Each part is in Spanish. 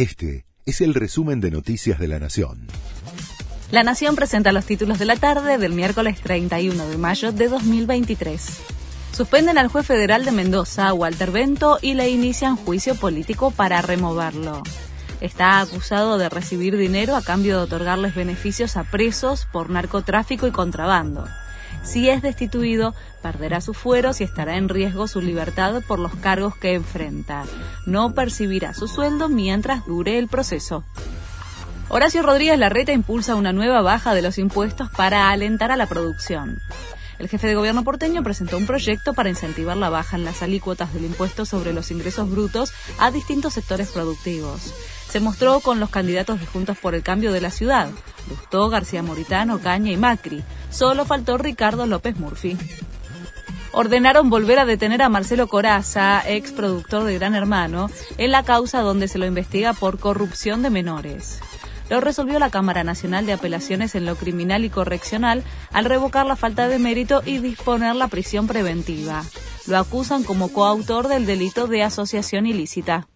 Este es el resumen de Noticias de la Nación. La Nación presenta los títulos de la tarde del miércoles 31 de mayo de 2023. Suspenden al juez federal de Mendoza, Walter Bento, y le inician juicio político para removerlo. Está acusado de recibir dinero a cambio de otorgarles beneficios a presos por narcotráfico y contrabando. Si es destituido, perderá sus fueros y estará en riesgo su libertad por los cargos que enfrenta. No percibirá su sueldo mientras dure el proceso. Horacio Rodríguez Larreta impulsa una nueva baja de los impuestos para alentar a la producción. El jefe de gobierno porteño presentó un proyecto para incentivar la baja en las alícuotas del impuesto sobre los ingresos brutos a distintos sectores productivos. Se mostró con los candidatos de Juntos por el Cambio de la ciudad, Lustó, García Moritano, Caña y Macri. Solo faltó Ricardo López Murphy ordenaron volver a detener a Marcelo Coraza, ex productor de Gran Hermano, en la causa donde se lo investiga por corrupción de menores lo resolvió la Cámara Nacional de Apelaciones en lo Criminal y Correccional al revocar la falta de mérito y disponer la prisión preventiva. Lo acusan como coautor del delito de asociación ilícita.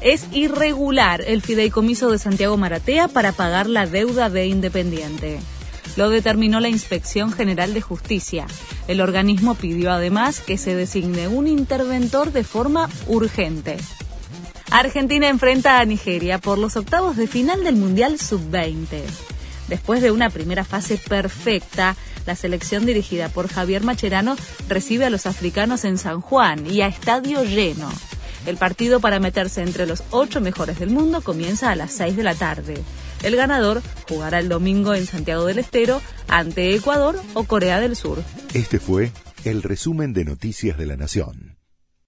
Es irregular el fideicomiso de Santiago Maratea para pagar la deuda de Independiente. Lo determinó la Inspección General de Justicia. El organismo pidió además que se designe un interventor de forma urgente. Argentina enfrenta a Nigeria por los octavos de final del Mundial Sub-20. Después de una primera fase perfecta, la selección dirigida por Javier Macherano recibe a los africanos en San Juan y a estadio lleno. El partido para meterse entre los ocho mejores del mundo comienza a las seis de la tarde. El ganador jugará el domingo en Santiago del Estero ante Ecuador o Corea del Sur. Este fue el resumen de Noticias de la Nación.